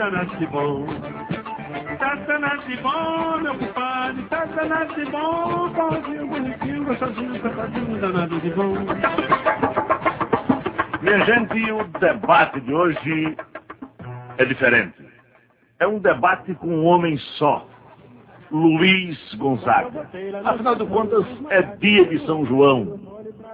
danado de bom. Danado de bom, meu compadre, danado de bom, pauzinho bonitinho, gostosinho, safadinho, danado de bom. Minha gente, o debate de hoje é diferente. É um debate com um homem só. Luiz Gonzaga. Afinal de contas, é dia de São João.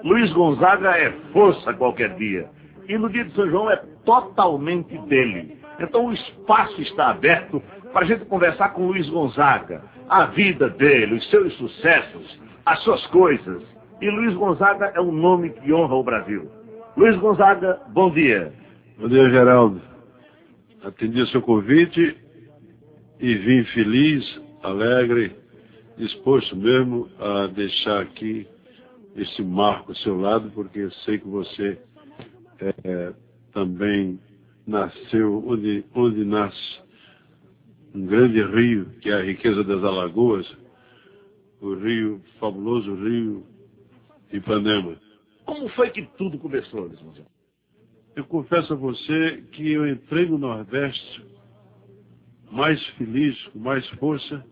Luiz Gonzaga é força qualquer dia. E no dia de São João é totalmente dele. Então o espaço está aberto para a gente conversar com Luiz Gonzaga. A vida dele, os seus sucessos, as suas coisas. E Luiz Gonzaga é um nome que honra o Brasil. Luiz Gonzaga, bom dia. Bom dia, Geraldo. Atendi o seu convite e vim feliz, alegre, disposto mesmo a deixar aqui esse marco ao seu lado, porque sei que você é, também nasceu onde, onde nasce um grande rio, que é a riqueza das Alagoas, o rio, fabuloso rio Ipanema. Como foi que tudo começou, Gonzaga? Eu confesso a você que eu entrei no Nordeste mais feliz, com mais força,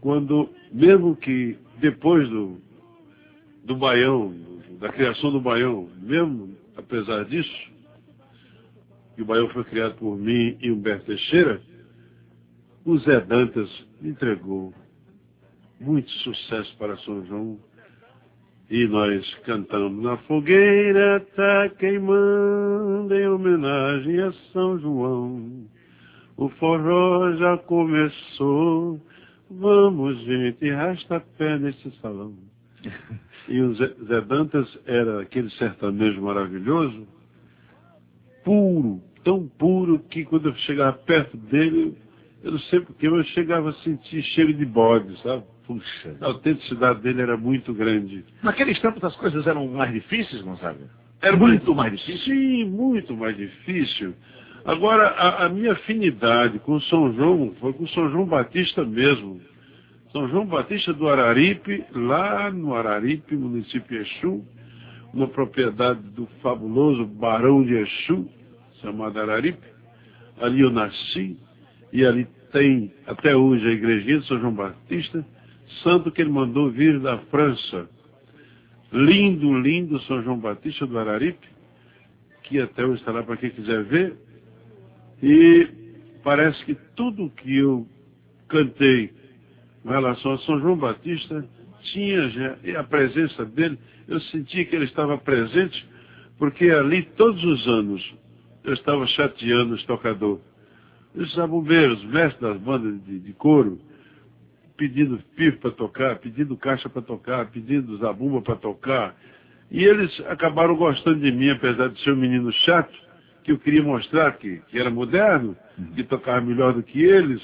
quando, mesmo que depois do, do Baião, da criação do Baião, mesmo apesar disso, que o Baião foi criado por mim e Humberto Teixeira, o Zé Dantas entregou muito sucesso para São João e nós cantamos na fogueira tá queimando em homenagem a São João. O forró já começou, vamos gente, rasta pé nesse salão. E o Zé, Zé Dantas era aquele sertanejo maravilhoso, puro, tão puro que quando eu chegava perto dele, eu não sei porque, eu chegava a sentir cheiro de bode, sabe? Puxa, a autenticidade dele era muito grande. Naqueles tempos as coisas eram mais difíceis, Gonzaga? Era muito mais difícil? Sim, muito mais difícil. Agora, a, a, minha afinidade com São João foi com São João Batista mesmo. São João Batista do Araripe, lá no Araripe, município de Exu, uma propriedade do fabuloso Barão de Exu, chamado Araripe. Ali eu nasci, e ali tem até hoje a igrejinha de São João Batista santo que ele mandou vir da França. Lindo, lindo São João Batista do Araripe, que até hoje está lá para quem quiser ver. E parece que tudo que eu cantei com relação a São João Batista tinha a presença dele, eu senti que ele estava presente, porque ali todos os anos eu estava chateando os tocadores. Os bombeiros, mestres das bandas de, de coro, pedindo pif para tocar, pedindo caixa para tocar, pedindo zabumba para tocar. E eles acabaram gostando de mim, apesar de ser um menino chato, que eu queria mostrar que, que era moderno, uhum. que tocava melhor do que eles.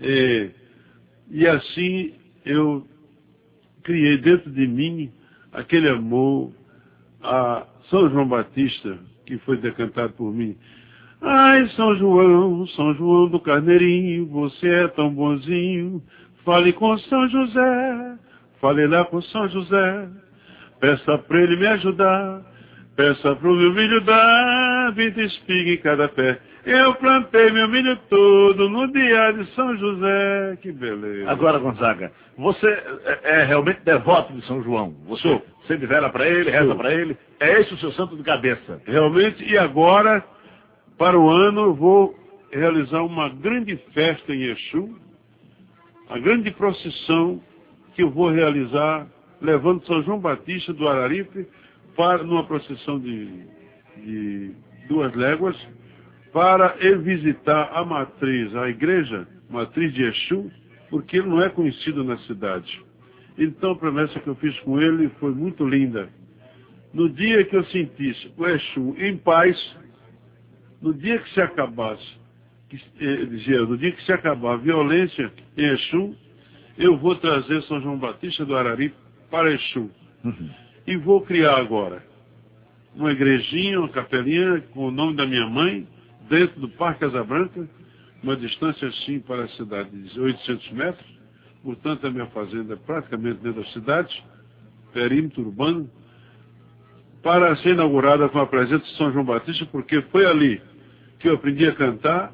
É, e assim eu criei dentro de mim aquele amor a São João Batista, que foi decantado por mim. Ai, São João, São João do Carneirinho, você é tão bonzinho, Fale com São José, fale lá com São José, peça para ele me ajudar, peça para o meu milho dar 20 espigas em cada pé. Eu plantei meu milho todo no dia de São José, que beleza. Agora, Gonzaga, você é, é realmente devoto de São João. Você Sou. sempre vela para ele, reza para ele. É esse o seu santo de cabeça. Realmente, e agora, para o ano, eu vou realizar uma grande festa em Exu, a grande procissão que eu vou realizar, levando São João Batista do Araripe para numa procissão de, de duas léguas, para ele visitar a matriz, a igreja, matriz de Exu, porque ele não é conhecido na cidade. Então a promessa que eu fiz com ele foi muito linda. No dia que eu sentisse o Exu em paz, no dia que se acabasse que, eh, dizia, no dia que se acabar a violência em Exu, eu vou trazer São João Batista do Arari para Exu. Uhum. E vou criar agora uma igrejinha, uma capelinha com o nome da minha mãe, dentro do Parque Casabranca, uma distância assim para a cidade de 800 metros, portanto a minha fazenda é praticamente dentro da cidade, perímetro urbano, para ser inaugurada com a presença de São João Batista, porque foi ali que eu aprendi a cantar,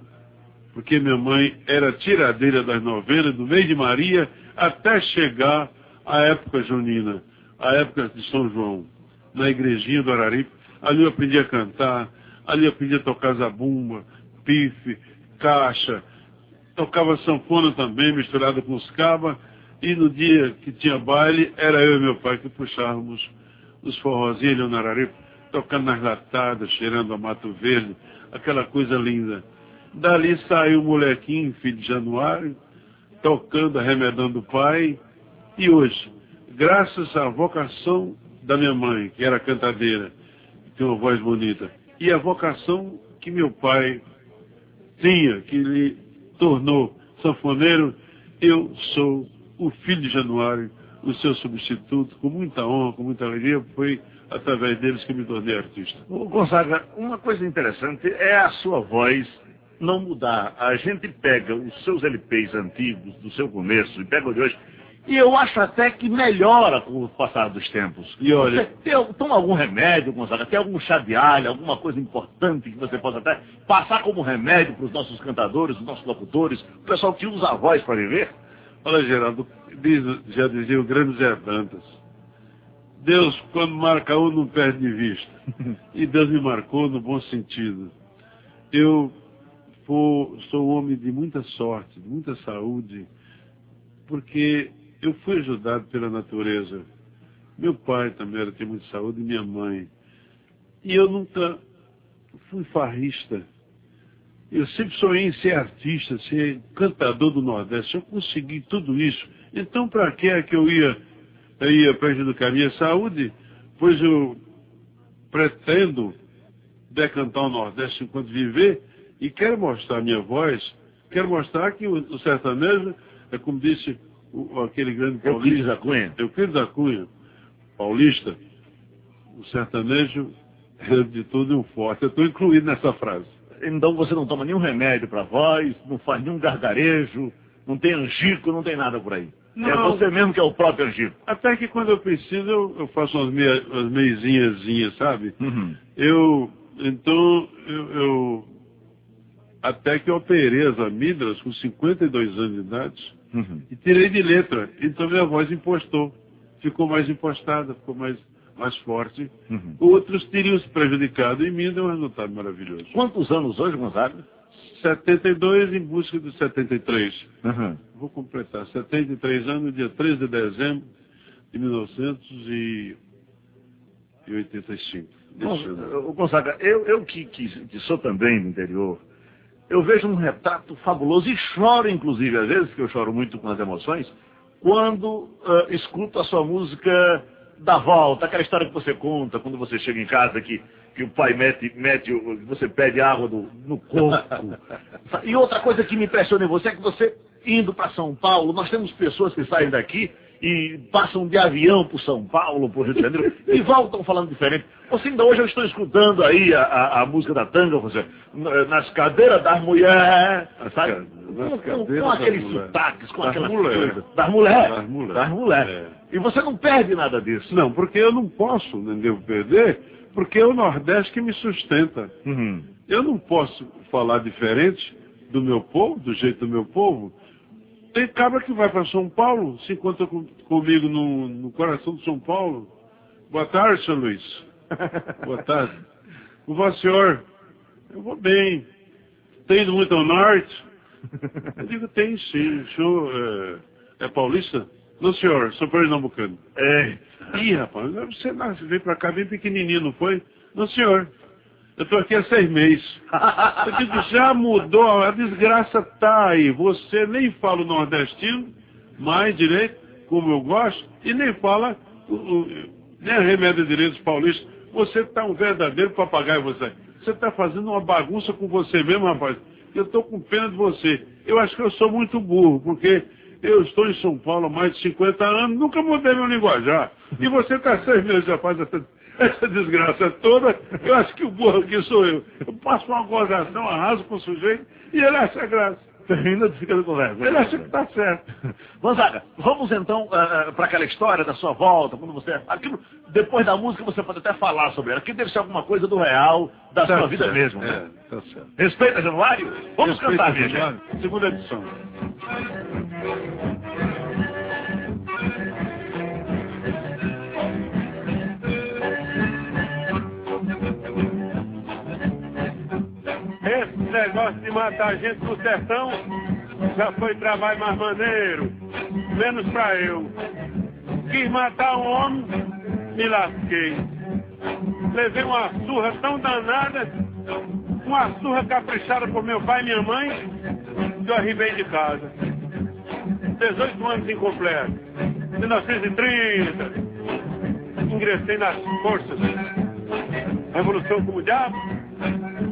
porque minha mãe era tiradeira das novenas do mês de Maria até chegar à época junina, a época de São João, na igrejinha do Araripe. Ali eu aprendi a cantar, ali eu aprendi a tocar zabumba, pife, caixa, tocava sanfona também, misturada com os cabas, e no dia que tinha baile, era eu e meu pai que puxávamos os forrozinhos no Araripe, tocando nas latadas, cheirando a mato verde, aquela coisa linda. Dali saiu o molequinho, filho de Januário, tocando, arremedando o pai. E hoje, graças à vocação da minha mãe, que era cantadeira, que tem uma voz bonita, e a vocação que meu pai tinha, que lhe tornou sanfoneiro, eu sou o filho de Januário, o seu substituto, com muita honra, com muita alegria, foi através deles que me tornei artista. Ô, Gonzaga, uma coisa interessante é a sua voz não mudar. A gente pega os seus LPs antigos, do seu começo, e pega o de hoje, e eu acho até que melhora com o passar dos tempos. E olha, você tem, toma algum remédio, Gonzaga? Tem algum chá de alho, alguma coisa importante que você possa até passar como remédio para os nossos cantadores, os nossos locutores, o pessoal que usa a voz para viver? Olha, Geraldo, diz, já dizia o grande Zé Dantas, Deus, quando marca um, não perde de vista. E Deus me marcou no bom sentido. Eu for, sou um homem de muita sorte, de muita saúde, porque eu fui ajudado pela natureza. Meu pai também era ter muita saúde minha mãe. E eu nunca fui farrista. Eu sempre sonhei em ser artista, ser cantador do Nordeste. Eu consegui tudo isso. Então, para que é que eu ia, eu ia prejudicar a minha saúde? Pois eu pretendo decantar o Nordeste enquanto viver e quero mostrar a minha voz, quero mostrar que o sertanejo, é como disse o, aquele grande paulista. Euclides da Cunha. Euclides da Cunha, paulista, o sertanejo é de tudo um forte. Eu estou incluído nessa frase. Então você não toma nenhum remédio para voz, não faz nenhum gargarejo, não tem angico, não tem nada por aí. É não. É você mesmo que é o próprio angico. Até que quando eu preciso, eu, eu faço umas, meia, umas meizinhas, sabe? Uhum. Eu, então, eu, eu, até que eu operei as amígdalas com 52 anos de idade uhum. e tirei de letra. Então minha voz impostou. Ficou mais impostada, ficou mais, mais forte. Uhum. Outros teriam se prejudicado e mim deu um resultado maravilhoso. Quantos anos hoje, Gonzaga? 72 em busca de 73. Uhum. Vou completar 73 anos, dia 13 de dezembro de 1985. Bom, Gonzaga, eu, eu que, que, que, sou também do interior, eu vejo um retrato fabuloso e choro, inclusive, às vezes, que eu choro muito com as emoções, quando uh, escuto a sua música da volta, aquela história que você conta quando você chega em casa que que o pai mete, mete você pede água do, no corpo. e outra coisa que me impressiona em você é que você, indo para São Paulo, nós temos pessoas que saem daqui e passam de avião por São Paulo, por Rio de Janeiro, e voltam falando diferente. Você ainda hoje eu estou escutando aí a, a, a música da tanga, você, nas cadeiras das mulheres, sabe? Com, com, com aqueles sotaques, com aquelas mulher. coisas. Das mulheres. Das mulheres. Das mulheres. É. E você não perde nada disso. Não, porque eu não posso, não devo perder, porque é o Nordeste que me sustenta. Uhum. Eu não posso falar diferente do meu povo, do jeito do meu povo. Tem cabra que vai para São Paulo, se encontra com, comigo no, no, coração de São Paulo. Boa tarde, senhor Luiz. Boa tarde. O vosso senhor, eu vou bem. Tem ido muito ao norte? Eu digo, tem sim. O senhor é, é paulista? Não, senhor, sou pernambucano. É. Ih, rapaz, você veio pra cá bem pequenininho, não foi? Não, senhor. Eu tô aqui há seis meses. Eu digo, já mudou, a desgraça tá aí. Você nem fala o nordestino, mais direito, como eu gosto, e nem fala, nem remédio direito paulista. Você tá um verdadeiro papagaio, você. Você tá fazendo uma bagunça com você mesmo, rapaz. Eu tô com pena de você. Eu acho que eu sou muito burro, porque eu estou em São Paulo há mais de 50 anos, nunca mudei meu linguajar. E você está seis meses já faz essa, essa, desgraça toda. Eu acho que o burro aqui sou eu. Eu passo uma gozação, arraso com o sujeito e ele acha graça. Termina de ficar com vergonha. Ele acha que tá certo. Gonzaga, vamos então uh, para aquela história da sua volta, quando você. Aquilo, depois da música você pode até falar sobre ela. Aqui deve ser alguma coisa do real, da Tá sua vida certo, mesmo. Né? É, tá certo. Respeita Januário? Vamos Respeita cantar, gente. Segunda edição. Negócio de matar gente no sertão já foi trabalho mais maneiro. Menos pra eu. Quis matar um homem, me lasquei. Levei uma surra tão danada, uma surra caprichada por meu pai e minha mãe, que eu arribei de casa. 18 anos incompleto. 1930. Ingressei nas forças. Revolução como diabo,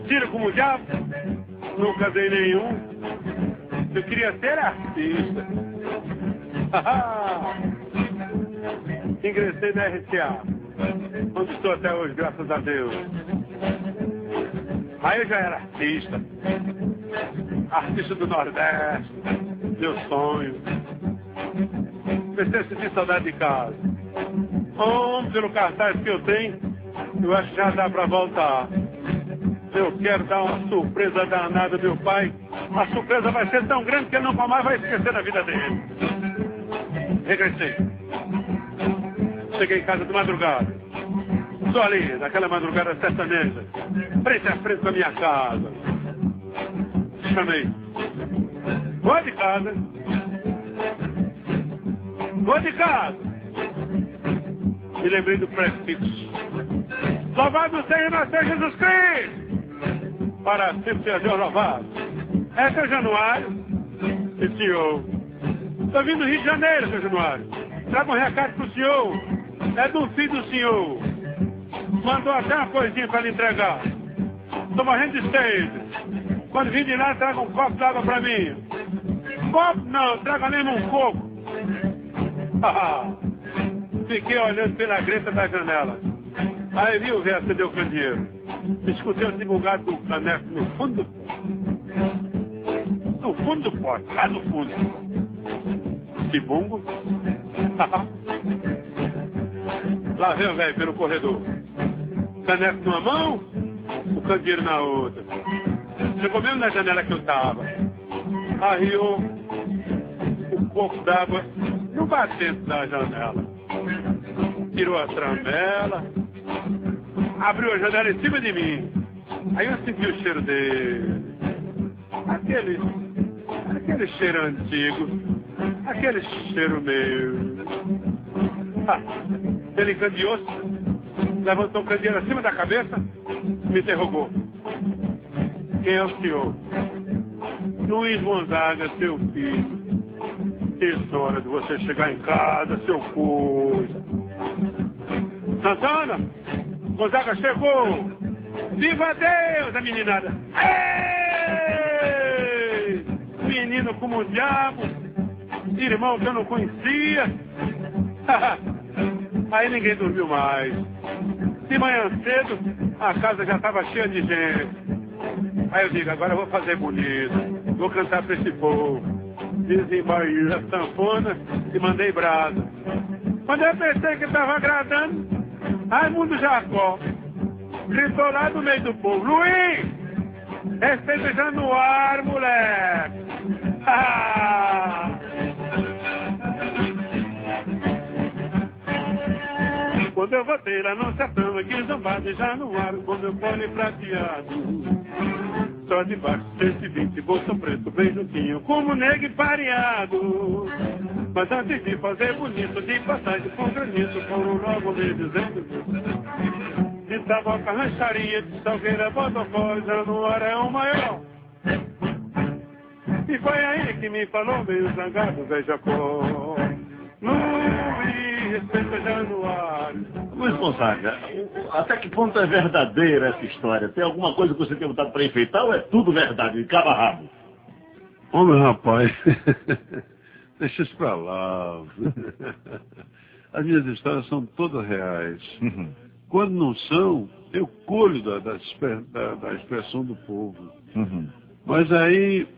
tiro como diabo, nunca dei nenhum. Eu queria ser artista. Ingressei na RCA, onde estou até hoje, graças a Deus. Aí eu já era artista. Artista do Nordeste, meu sonho. Comecei a sentir saudade de casa. Homem, pelo cartaz que eu tenho, eu acho que já dá pra voltar. Eu quero dar uma surpresa danada ao meu pai. A surpresa vai ser tão grande que ele nunca mais vai esquecer da vida dele. Regressei. Cheguei em casa de madrugada. Estou ali, naquela madrugada sertaneja, frente a frente da minha casa. Chamei. Vou de casa. Vou de casa. Me lembrei do prefixo. Louvado seja nosso Senhor Jesus Cristo! Para seja louvado. É seu Januário? E senhor? Estou vindo do Rio de Janeiro, seu Januário. Traga um recado pro senhor. É do filho do senhor. Mandou até uma coisinha para lhe entregar. Estou morrendo de sede. Quando vim de lá, traga um copo d'água para mim. Copo não, traga mesmo um coco. Fiquei olhando pela greta da janela. Aí vi o velho acender o candeeiro. Escutei o divulgado do caneco no fundo do. No fundo do pote, lá no fundo. Chibungo. lá vem o velho pelo corredor. Caneco numa mão, o candeeiro na outra. Chegou mesmo na janela que eu tava. Arriou um pouco d'água no batente da janela. Tirou a tramela, abriu a janela em cima de mim. Aí eu senti o cheiro dele. Aquele, aquele cheiro antigo, aquele cheiro meu. Ah, ele candeou-se, levantou o candeeiro acima da cabeça, me interrogou. Quem é o senhor? Luiz Gonzaga, seu filho. Isso, hora de você chegar em casa, seu coisa. Santana, Gonzaga chegou. Viva Deus, a meninada. Ei! Menino como o diabo. Irmão que eu não conhecia. Aí ninguém dormiu mais. De manhã cedo, a casa já estava cheia de gente. Aí eu digo, agora eu vou fazer bonito. Vou cantar para esse povo. Desembarguei a sanfona e mandei brasa. Quando eu pensei que estava agradando, Raimundo Jacó gritou lá no meio do povo, Luiz, no ar, moleque. Ah! Quando eu voltei lá no sertão, aqui zombado no ar, com meu pole prateado. Só debaixo desse 20, bolso preto, bem juntinho, como negro pareado. Mas antes de fazer bonito, de passagem por granito, foram logo me dizendo de taboca, rancharia, de salgueira, bodocó, já no é o maior. E foi aí que me falou meio zangado, velho Jacó. Luiz, respeita Januário. Luiz Gonzaga, até que ponto é verdadeira essa história? Tem alguma coisa que você tem vontade para enfeitar ou é tudo verdade, de cabo a rabo? Homem, rapaz, deixa isso pra lá. As minhas histórias são todas reais. Uhum. Quando não são, eu colho da, da, da- da expressão do povo. Uhum. Mas aí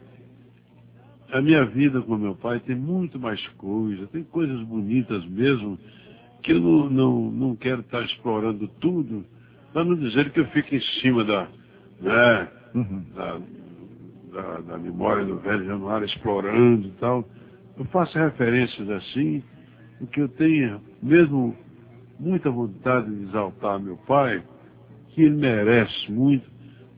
a minha vida com meu pai tem muito mais coisa, tem coisas bonitas mesmo, que eu não, não, não quero estar explorando tudo, para não dizer que eu fico em cima da, né, uhum. da, da, da, memória do velho Januário explorando e tal. Eu faço referências assim, porque eu tenho mesmo muita vontade de exaltar meu pai, que ele merece muito,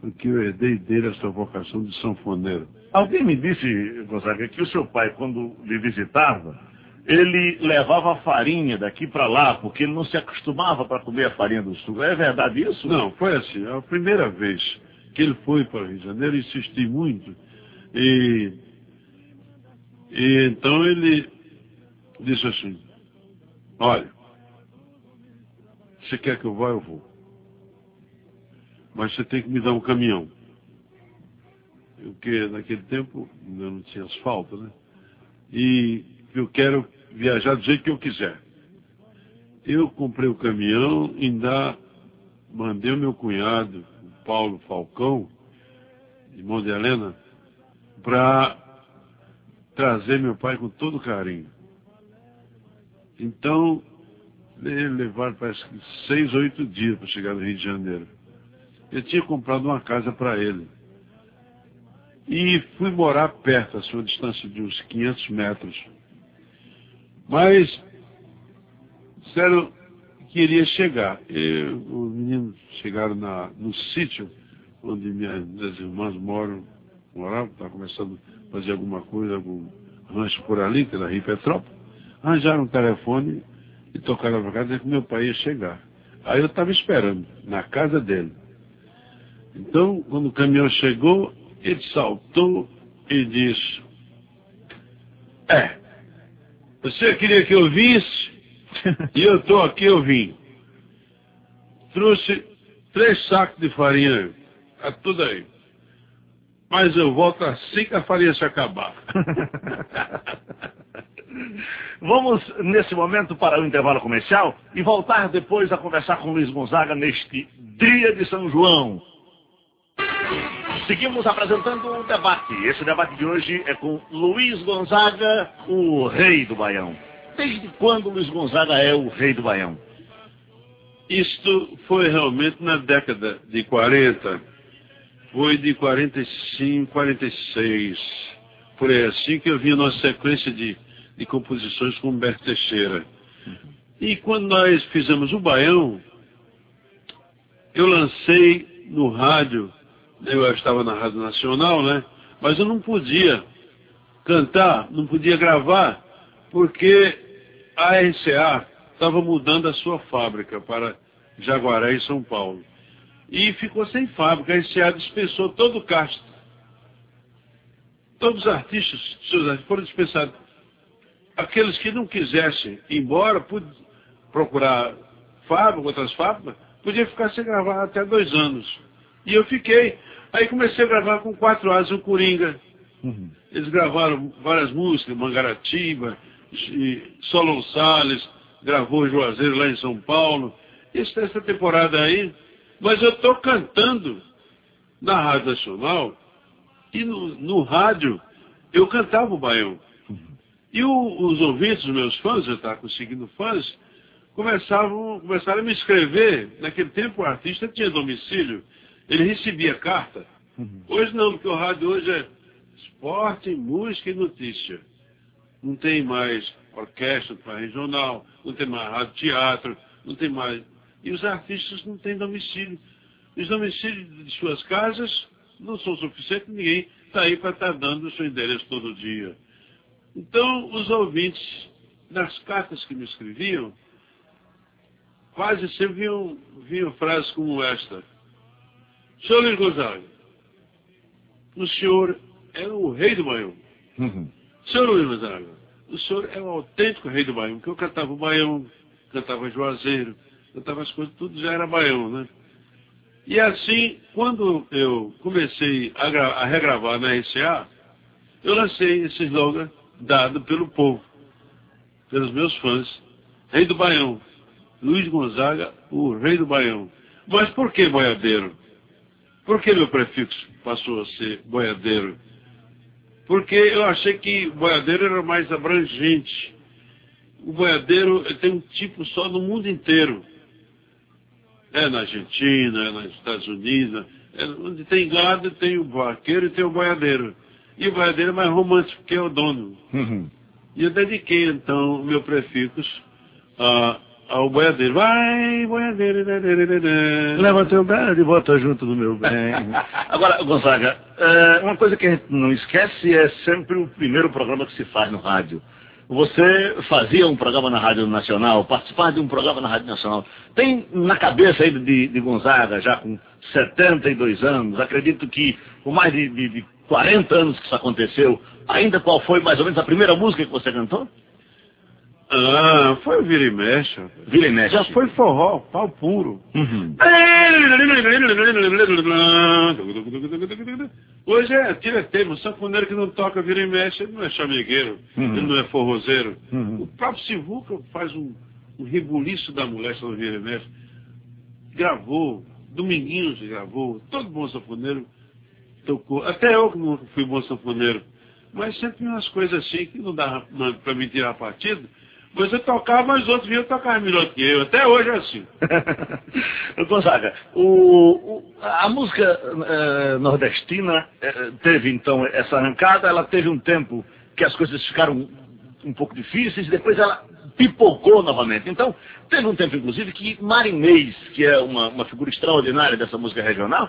porque eu herdei dele essa vocação de sanfoneiro. Alguém me disse, Gonzaga, que o seu pai, quando lhe visitava, ele levava farinha daqui para lá, porque ele não se acostumava para comer a farinha do sul. É verdade isso? Não, foi assim. A primeira vez que ele foi para o Rio de Janeiro, insisti muito. E, e então ele disse assim, olha, você quer que eu vá, eu vou. Mas você tem que me dar um caminhão. Porque naquele tempo não tinha asfalto, né? E eu quero viajar do jeito que eu quiser. Eu comprei o caminhão, ainda mandei o meu cunhado, o Paulo Falcão, irmão de Helena, para trazer meu pai com todo carinho. Então, levaram parece que seis, oito dias para chegar no Rio de Janeiro. Eu tinha comprado uma casa para ele. E fui morar perto, a sua distância de uns 500 metros. Mas, sério, queria chegar. E, os meninos chegaram na, no sítio onde minhas, minhas irmãs moram, moravam, estavam começando a fazer alguma coisa, algum rancho por ali, pela Rio Petrópolis. Arranjaram um telefone e tocaram para casa que meu pai ia chegar. Aí eu estava esperando, na casa dele. Então, quando o caminhão chegou, ele saltou e disse, é, você queria que eu visse, e eu estou aqui, eu vim. Trouxe três sacos de farinha, tá tudo aí. Mas eu volto assim que a farinha se acabar. Vamos, nesse momento, para o intervalo comercial e voltar depois a conversar com Luiz Gonzaga neste dia de São João. Seguimos apresentando um debate. Esse debate de hoje é com Luiz Gonzaga, o rei do Baião. Desde quando Luiz Gonzaga é o rei do Baião? Isto foi realmente na década de 40. Foi de 45, 46. Por aí assim que eu vi a nossa sequência de de composições com Humberto Teixeira. E quando nós fizemos o Baião, eu lancei no rádio, eu estava na Rádio Nacional, né? Mas eu não podia cantar, não podia gravar, porque a RCA estava mudando a sua fábrica para Jaguaré e São Paulo. E ficou sem fábrica, a RCA dispensou todo o castro. Todos os artistas, seus artistas foram dispensados aqueles que não quisessem ir embora, procurar fábrica, outras fábricas, podia ficar sem gravar até dois anos. E eu fiquei. Aí comecei a gravar com quatro anos o Coringa. Uhum. Eles gravaram várias músicas, Mangaratiba, Solon Salles, gravou Juazeiro lá em São Paulo. Isso, essa temporada aí. Mas eu estou cantando na Rádio Nacional e no, no rádio eu cantava o baião. E o, os ouvintes, os meus fãs, eu estava conseguindo fãs, começavam, começaram a me escrever. Naquele tempo o artista tinha domicílio, ele recebia carta. Uhum. Hoje não, porque o rádio hoje é esporte, música e notícia. Não tem mais orquestra para regional, não tem mais rádio teatro, não tem mais. E os artistas não têm domicílio. Os domicílios de suas casas não são suficientes, ninguém está aí para estar tá dando o seu endereço todo dia. Então, os ouvintes, nas cartas que me escreviam, quase sempre viam, viam frases como esta. Senhor Luiz Gonzaga, o senhor é o rei do Baião. Uhum. Senhor Luiz Gonzaga, o senhor é o autêntico rei do Baião, porque eu cantava o Baião, cantava Juazeiro, cantava as coisas, tudo já era Baião, né? E assim, quando eu comecei a, a regravar na RCA, eu lancei esse slogan dado pelo povo, pelos meus fãs. Rei do Baião. Luiz Gonzaga, o rei do Baião. Mas por que boiadeiro? Por que meu prefixo passou a ser boiadeiro? porque eu achei que o boiadeiro era mais abrangente. O boiadeiro tem um tipo só no mundo inteiro. É na Argentina, é nos Estados Unidos. É, onde tem gado, tem o vaqueiro e tem o boiadeiro. E o boiadeiro é mais romântico, porque é o dono. Uhum. E eu dediquei, então, o meu prefixo a, ao boiadeiro. Vai, boiadeiro. Leva teu gado e bota junto do meu bem. Agora, Gonzaga, é, uma coisa que a gente não esquece é sempre o primeiro programa que se faz no rádio. Você fazia um programa na Rádio Nacional, participar de um programa na Rádio Nacional. Tem na cabeça aí de, de Gonzaga, já com 72 anos, acredito que com mais de, de, de 40 anos que isso aconteceu, ainda qual foi mais ou menos a primeira música que você cantou? Ah, foi o Vira e Mexe. Vira e Mexe. Já foi forró, pau puro. Uhum. Hoje é tireteiro, o sanfoneiro que não toca Vira e Mexe, ele não é chamigueiro, uhum. ele não é forrozeiro. Uhum. O próprio Sivuca faz um, um rebuliço da moléstia no Vira e Mexe. Gravou, Dominguinhos gravou, todo bom sanfoneiro tocou. Até eu que não fui bom sanfoneiro. Mas sempre umas coisas assim que não dava para me tirar partido. Você tocava, mas os outros vinham tocar melhor que eu. Até hoje é assim. Gonzaga, o, o, a música é, nordestina é, teve então essa arrancada, ela teve um tempo que as coisas ficaram um pouco difíceis, depois ela pipocou novamente. Então, teve um tempo, inclusive, que Marinês, que é uma, uma figura extraordinária dessa música regional,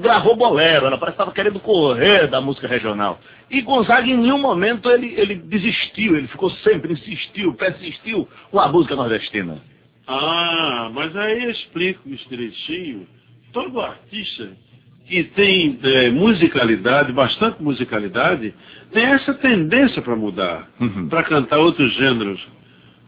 gravou bolero, ela parece que estava querendo correr da música regional. E Gonzaga, em nenhum momento, ele, ele desistiu, ele ficou sempre, insistiu, persistiu com a música nordestina. Ah, mas aí eu explico isso direitinho. Todo artista que tem é, musicalidade, bastante musicalidade, tem essa tendência para mudar, uhum. para cantar outros gêneros.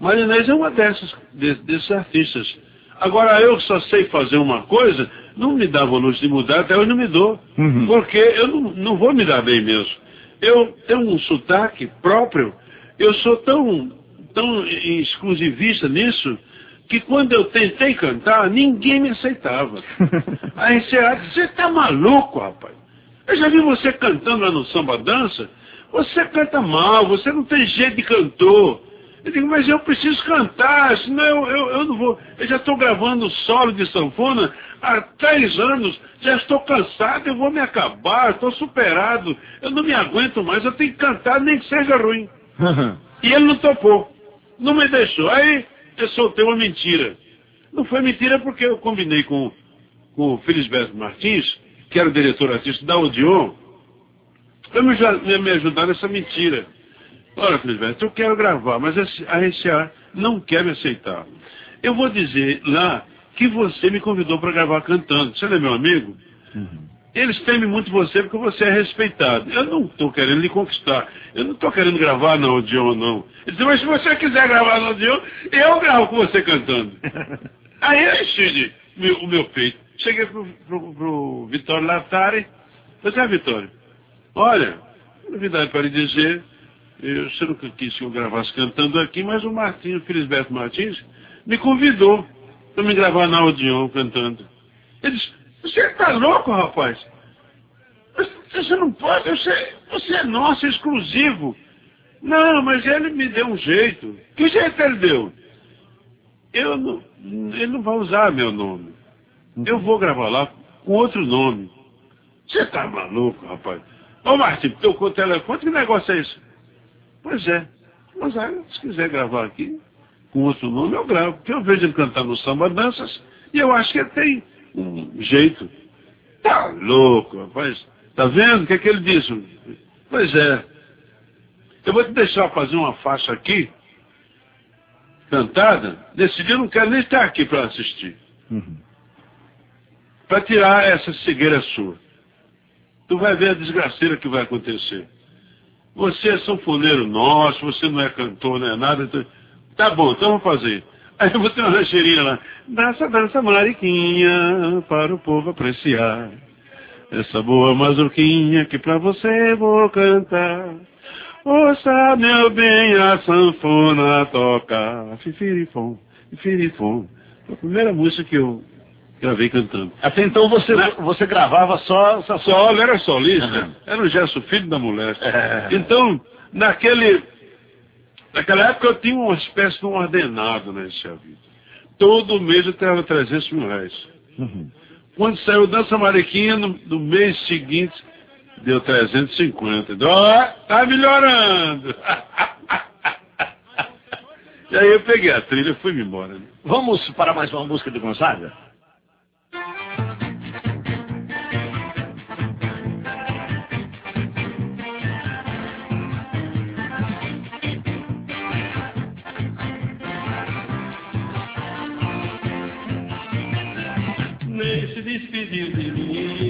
Marinês é uma dessas, desses artistas. Agora, eu só sei fazer uma coisa, não me dava o luxo de mudar, até hoje não me dou. Uhum. Porque eu não, não vou me dar bem mesmo. Eu tenho um sotaque próprio, eu sou tão, tão exclusivista nisso, que quando eu tentei cantar, ninguém me aceitava. Aí você você está maluco, rapaz. Eu já vi você cantando lá no samba dança, você canta mal, você não tem jeito de cantor. Eu digo, mas eu preciso cantar, senão eu, eu, eu não vou. Eu já estou gravando solo de sanfona há três anos, já estou cansado, eu vou me acabar, estou superado, eu não me aguento mais, eu tenho que cantar, nem que seja ruim. e ele não topou, não me deixou. Aí eu soltei uma mentira. Não foi mentira porque eu combinei com, com o Felisberto Martins, que era o diretor artístico da Odeon, para me, me ajudar nessa mentira. Olha, Felisberto, eu quero gravar, mas a RCA não quer me aceitar. Eu vou dizer lá que você me convidou para gravar cantando. Você não é meu amigo? Uhum. Eles temem muito você porque você é respeitado. Eu não estou querendo lhe conquistar. Eu não estou querendo gravar na Odeon, não. Ele disse, mas se você quiser gravar na Odeon, eu gravo com você cantando. Aí eu enchi o meu peito. Cheguei pro, pro, pro Vitório Latari. Falei, ah, Vitório, olha, novidade para lhe dizer, eu, você nunca quis que eu gravasse cantando aqui, mas o Martinho, Felisberto Martins, me convidou para me gravar na Odeon cantando. Ele disse, você está louco, rapaz? Você não pode, você, você é nosso, é exclusivo. Não, mas ele me deu um jeito. Que jeito ele deu? Eu não, ele não vai usar meu nome. Eu vou gravar lá com outro nome. Você está maluco, rapaz? Ô Martim, tocou o telefone, que negócio é esse? Pois é. Mas aí, se quiser gravar aqui, com outro nome, eu gravo. Porque eu vejo ele cantar no samba danças e eu acho que ele tem um jeito. Tá louco, rapaz. Tá vendo? O que é que ele disse? Pois é. Eu vou te deixar fazer uma faixa aqui, cantada. Nesse dia eu não quero nem estar aqui para assistir. Uhum. Para tirar essa cegueira sua. Tu vai ver a desgraceira que vai acontecer. Você é sanfoneiro nosso, você não é cantor, não é nada. Então... Tá bom, então vamos fazer. Aí eu vou ter uma rancheirinha lá. Dança, dança, mariquinha, para o povo apreciar. Essa boa mazurquinha que pra você vou cantar. Ouça, meu bem, a sanfona tocar. Fifirifom, fifirifom. Foi a primeira música que eu Gravei cantando. Até então você, né? você gravava só... Só, só era solista. Uhum. Era o Gerson Filho da Moleste. É. Então, naquele... Naquela época eu tinha uma espécie de um ordenado nessa vida. Todo mês eu tirava 300 mil reais. Uhum. Quando saiu Dança Mariquinha, no, no, mês seguinte, deu 350. Ó, tá melhorando. e aí eu peguei a trilha e fui embora. Né? Vamos para mais uma música de Gonzaga? Despediu de mim,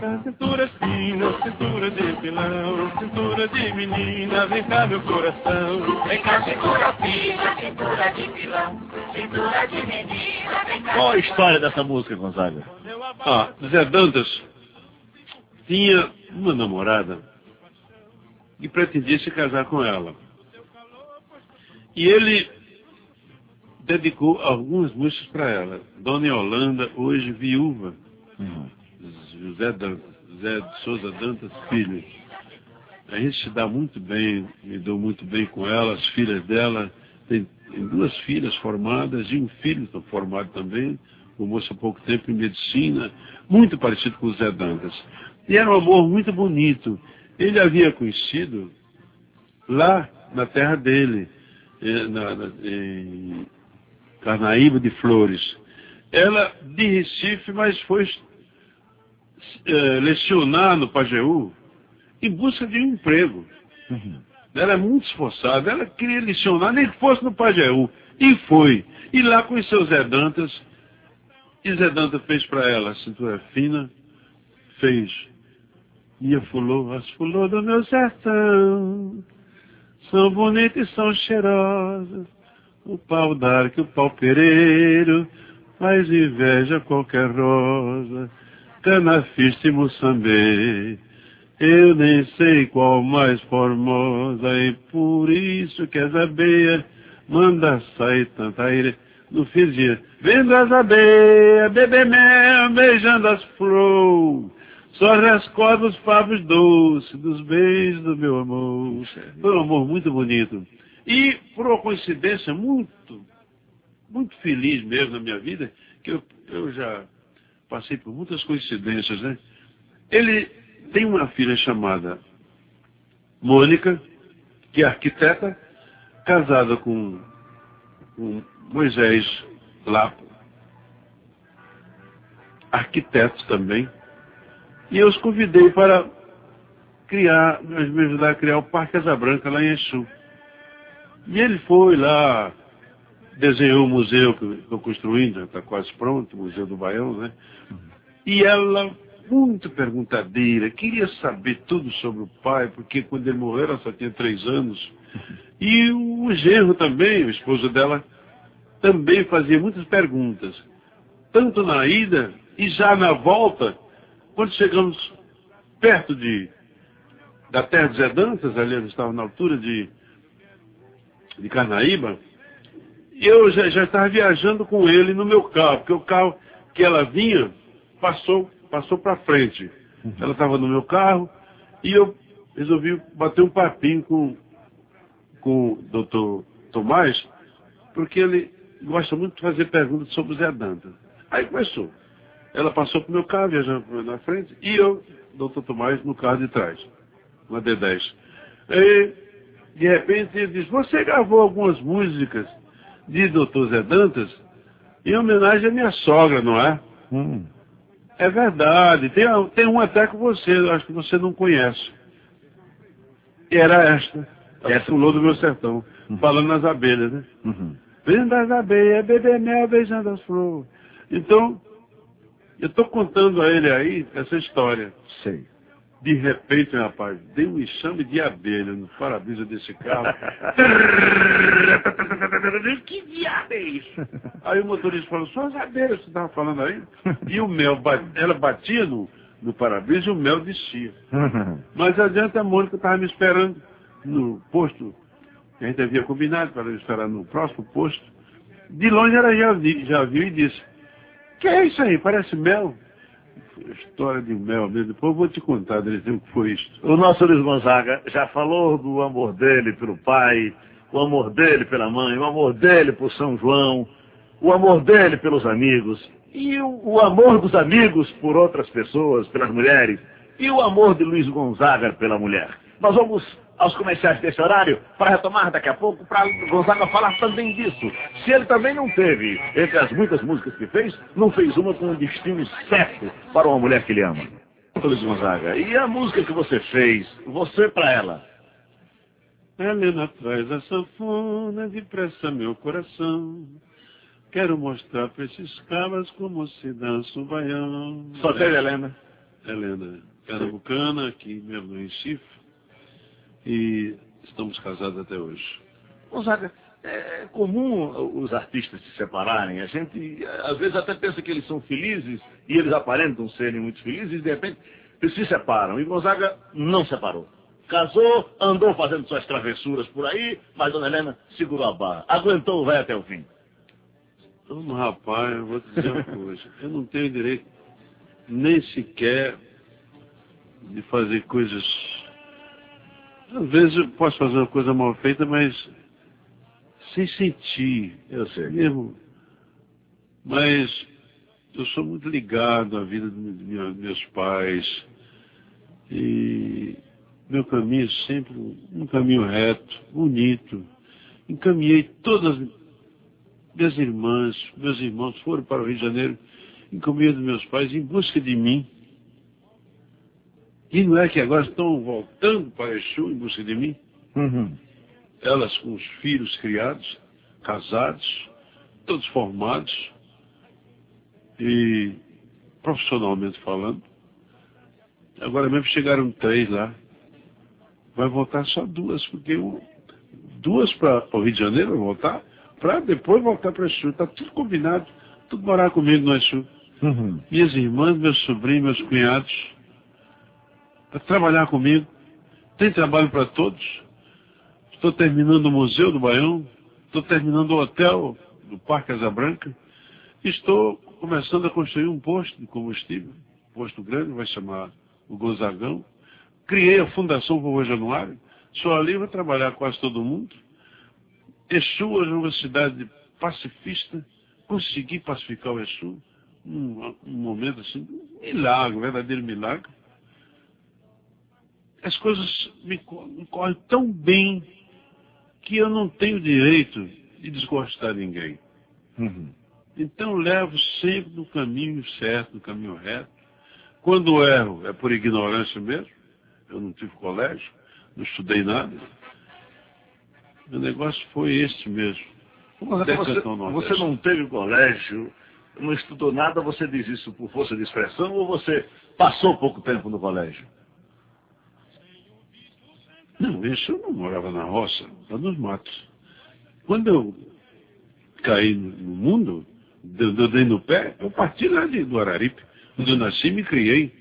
cá, cintura fina, cintura de pilão, cintura de menina, vem cá meu coração. Vem cá, cintura fina, cintura de pilão, cintura de menina, vem cá. Qual a história dessa música, Gonzaga? Ah, Zé Dantas tinha uma namorada e pretendia se casar com ela. E ele dedicou algumas músicas para ela. Dona Yolanda, hoje viúva. Uhum. José, Dan, José de Souza Dantas Filho. A gente se dá muito bem, me dou muito bem com ela, as filhas dela. Tem, tem duas filhas formadas e um filho formado também, formou-se há pouco tempo em medicina, muito parecido com o Zé Dantas. E era um amor muito bonito. Ele havia conhecido lá na terra dele, eh, na, na, em Carnaíba de Flores. Ela de Recife, mas foi é, lecionar no Pajeú em busca de um emprego. Uhum. Ela é muito esforçada, ela queria lecionar, nem que fosse no Pajeú. E foi. E lá conheceu Zé Dantas. E Zé Dantas fez para ela, cintura fina, fez e a fulô, as fulô do meu sertão são bonitas e são cheirosas. O pau d'arco, o pau pereiro faz inveja a qualquer rosa. Canafista e moçambê, eu nem sei qual mais formosa e por isso que as abelhas manda sair tanta aire. No fim dia, vendo as abelhas, beber mel, beijando as flores só rescorda os favos doces dos beijos do meu amor. Foi um amor muito bonito. E, por uma coincidência muito, muito feliz mesmo na minha vida, que eu, eu já passei por muitas coincidências, né? Ele tem uma filha chamada Mônica, que é arquiteta, casada com, com Moisés Lapo, arquiteto também, e eu os convidei para criar, me ajudar a criar o Parque Casabranca lá em Exu. E ele foi lá, desenhou o museu que estou construindo, está quase pronto, o Museu do Baião, né? E ela, muito perguntadeira, queria saber tudo sobre o pai, porque quando ele morreu ela só tinha três anos. E o genro também, o esposo dela, também fazia muitas perguntas. Tanto na ida e já na volta, quando chegamos perto de, da terra de Zé Dantas, ali eu estava na altura de, de Carnaíba, eu já, já estava viajando com ele no meu carro, porque o carro que ela vinha passou, passou para frente. Uhum. Ela estava no meu carro e eu resolvi bater um papinho com, com o doutor Tomás, porque ele gosta muito de fazer perguntas sobre o Zé Danta. Aí começou. Ela passou pro meu carro, viajando na frente, e eu, doutor Tomás, no carro de trás, uma D10. Aí, de repente, ele disse, você gravou algumas músicas de doutor Zé Dantas em homenagem à minha sogra, não é? Hum. É verdade. Tem, tem um até com você, acho que você não conhece. E era esta. Ela pulou do meu sertão, Uhum. falando nas abelhas, né? Uhum. Vendo as abelhas, beber mel, beijando as flores. Então, eu estou contando a ele aí essa história. Sei. De repente, rapaz, dei um enxame de abelha no para-brisa desse carro. que diabo é isso? Aí o motorista falou, são as abelhas que você estava falando aí? E o mel, ela batia no, no para-brisa e o mel descia. Mas adianta a Mônica estava me esperando no posto que a gente havia combinado para eu esperar no próximo posto. De longe ela já, vi, já viu e disse, que é isso aí? Parece mel. História de mel mesmo. Depois eu vou te contar direitinho o que foi isso. O nosso Luiz Gonzaga já falou do amor dele pelo pai, o amor dele pela mãe, o amor dele por São João, o amor dele pelos amigos, e o, o amor dos amigos por outras pessoas, pelas mulheres, e o amor de Luiz Gonzaga pela mulher. Nós vamos aos comerciais desse horário para retomar daqui a pouco, para Gonzaga falar também disso. Se ele também não teve, entre as muitas músicas que fez, não fez uma com um destino certo para uma mulher que ele ama. Luiz Gonzaga, e a música que você fez, você para ela? Helena traz a sanfona, depressa meu coração. Quero mostrar para esses cabras como se dança o baião. Só teve Helena? Helena, pernambucana, aqui mesmo no Recife. E estamos casados até hoje. Gonzaga, é comum os artistas se separarem. A gente, às vezes, até pensa que eles são felizes e eles aparentam serem muito felizes e, de repente, eles se separam. E Gonzaga não separou. Casou, andou fazendo suas travessuras por aí, mas Dona Helena segurou a barra. Aguentou, vai até o fim. Então, rapaz, eu vou te dizer uma coisa. Eu não tenho direito nem sequer de fazer coisas. Às vezes eu posso fazer uma coisa mal feita, mas sem sentir. Eu sei. Mesmo. Mas eu sou muito ligado à vida dos meus- meus pais. E meu caminho é sempre um caminho reto, bonito. Encaminhei todas as minhas irmãs, meus irmãos foram para o Rio de Janeiro, encaminhei dos meus pais em busca de mim. E não é que agora estão voltando para Exu em busca de mim? Uhum. Elas com os filhos criados, casados, todos formados e profissionalmente falando. Agora mesmo chegaram três lá. Vai voltar só duas, porque um- duas para o Rio de Janeiro vai voltar, para depois voltar para Exu. Está tudo combinado, tudo morar comigo no Exu. Uhum. Minhas irmãs, meus sobrinhos, meus cunhados, para trabalhar comigo. Tem trabalho para todos. Estou terminando o Museu do Baião, estou terminando o hotel do Parque Asa Branca. Estou começando a construir um posto de combustível, posto grande, vai chamar o Gonzagão. Criei a Fundação Vovô Januário, sou ali, vou trabalhar quase todo mundo. Exu hoje é uma cidade pacifista, consegui pacificar o Exu, um, um momento assim, um milagre, um verdadeiro milagre. As coisas me, me correm tão bem que eu não tenho direito de desgostar ninguém. Uhum. Então eu levo sempre no caminho certo, no caminho reto. Quando erro, é por ignorância mesmo. Eu não tive colégio, não estudei nada. Meu negócio foi este mesmo. Você, você não teve colégio, não estudou nada, você diz isso por força de expressão ou você passou pouco tempo no colégio? Não, isso eu não morava na roça, lá nos matos. Quando eu caí no mundo, deu dei no pé, eu parti lá de, do Araripe, onde eu nasci e me criei.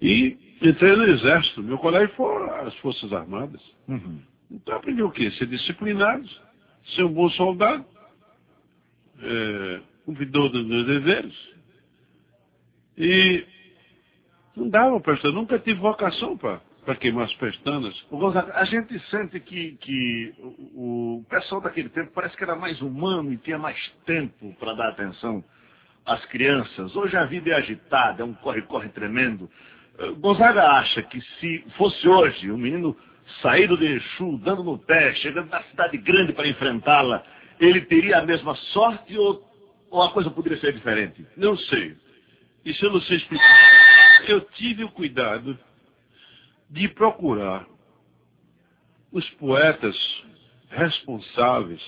E entrei no exército. Meu colégio foi as Forças Armadas. Uhum. Então eu aprendi o quê? Ser disciplinado, ser um bom soldado, é, cumpridor dos meus deveres. E não dava estudar, nunca tive vocação para para queimar as pestanas. Gonzaga, a gente sente que, que o, o pessoal daquele tempo parece que era mais humano e tinha mais tempo para dar atenção às crianças. Hoje a vida é agitada, é um corre-corre tremendo. Eh, Gonzaga acha que se fosse hoje um menino saído de Exu, dando no pé, chegando na cidade grande para enfrentá-la, ele teria a mesma sorte ou, ou a coisa poderia ser diferente? Não sei. Isso eu não sei explicar. Eu tive o cuidado de procurar os poetas responsáveis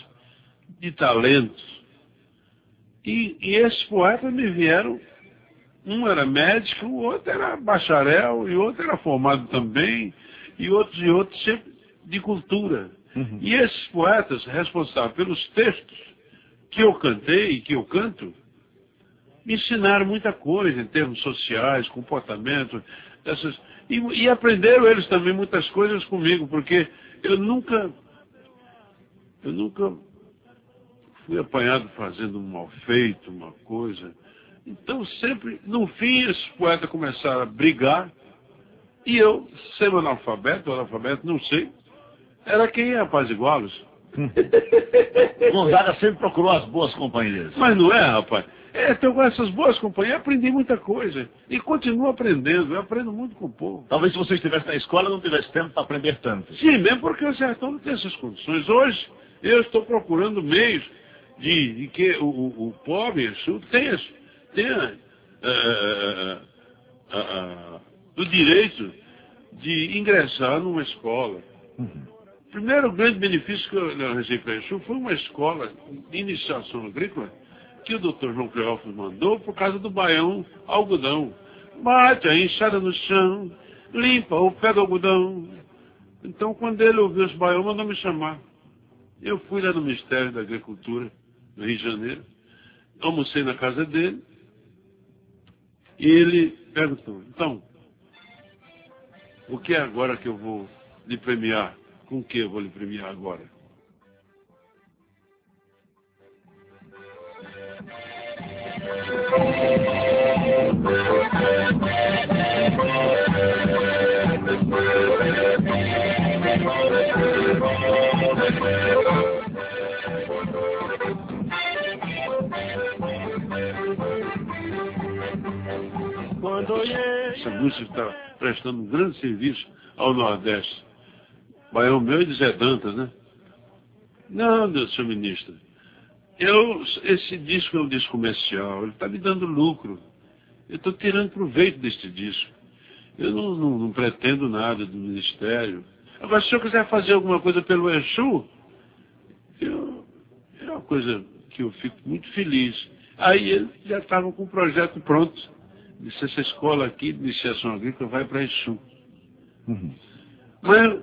de talentos. E, e esses poetas me vieram, um era médico, o outro era bacharel, e outro era formado também, e outros e outros sempre de cultura. Uhum. E esses poetas responsáveis pelos textos que eu cantei e que eu canto, me ensinaram muita coisa em termos sociais, comportamento, essas, e, e aprenderam eles também muitas coisas comigo, porque eu nunca, eu nunca fui apanhado fazendo um mal feito, uma coisa. Então sempre, no fim, esses poetas começaram a brigar, e eu, sendo analfabeto, analfabeto, não sei, era quem ia apaziguá-los. Gonzaga sempre procurou as boas companhias. Mas não é, rapaz. É, então com essas boas companhias aprendi muita coisa. E continuo aprendendo, eu aprendo muito com o povo. Talvez se você estivesse na escola não tivesse tempo para aprender tanto. Sim, mesmo porque o sertão não tem essas condições. Hoje eu estou procurando meios de, de que o, o, o pobre tenha, tenha uh, uh, uh, o direito de ingressar numa escola. Uhum. O primeiro grande benefício que eu recebi para isso foi uma escola de iniciação agrícola que o doutor João Cleófilo mandou por causa do baião algodão. Bate a enxada no chão, limpa o pé do algodão. Então, quando ele ouviu os baião, mandou me chamar. Eu fui lá no Ministério da Agricultura, no Rio de Janeiro, almocei na casa dele, e ele perguntou, então, o que é agora que eu vou lhe premiar? Com o que eu vou lhe premiar agora? Essa música está prestando um grande serviço ao Nordeste. Baião meu e de Zé Dantas, né? Não, senhor ministro. Eu, esse disco é um disco comercial, ele está me dando lucro. Eu estou tirando proveito deste disco. Eu não, não, não, pretendo nada do Ministério. Agora, se eu quiser fazer alguma coisa pelo Exu, eu, é uma coisa que eu fico muito feliz. Aí ele já estava com o projeto pronto. Disse, essa escola aqui de iniciação agrícola vai para Exu. Uhum. Mas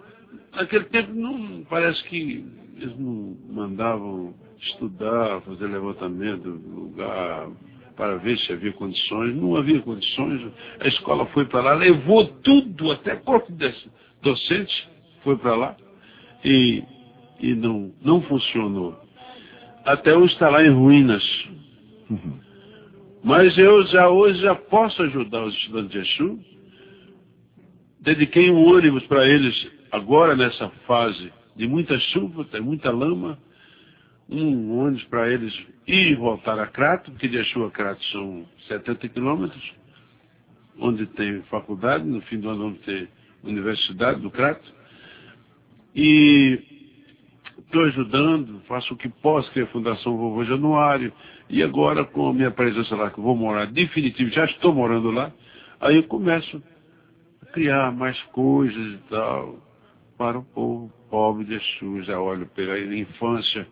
naquele tempo não, parece que eles não mandavam estudar, fazer levantamento, lugar para ver se havia condições. Não havia condições. A escola foi para lá, levou tudo, até corpo docente foi para lá e, e não, não funcionou. Até hoje está lá em ruínas. Mas eu já hoje já posso ajudar os estudantes de Exu. Dediquei um ônibus para eles agora nessa fase de muita chuva, tem muita lama um ônibus para eles ir e voltar a Crato, porque de Exu a Crato são 70 quilômetros, onde tem faculdade, no fim do ano onde tem universidade do Crato. E estou ajudando, faço o que posso, que é a Fundação Vovô Januário, e agora com a minha presença lá, que vou morar definitivo, já estou morando lá, aí eu começo a criar mais coisas e tal, para o povo pobre de Exu, já olho pela infância,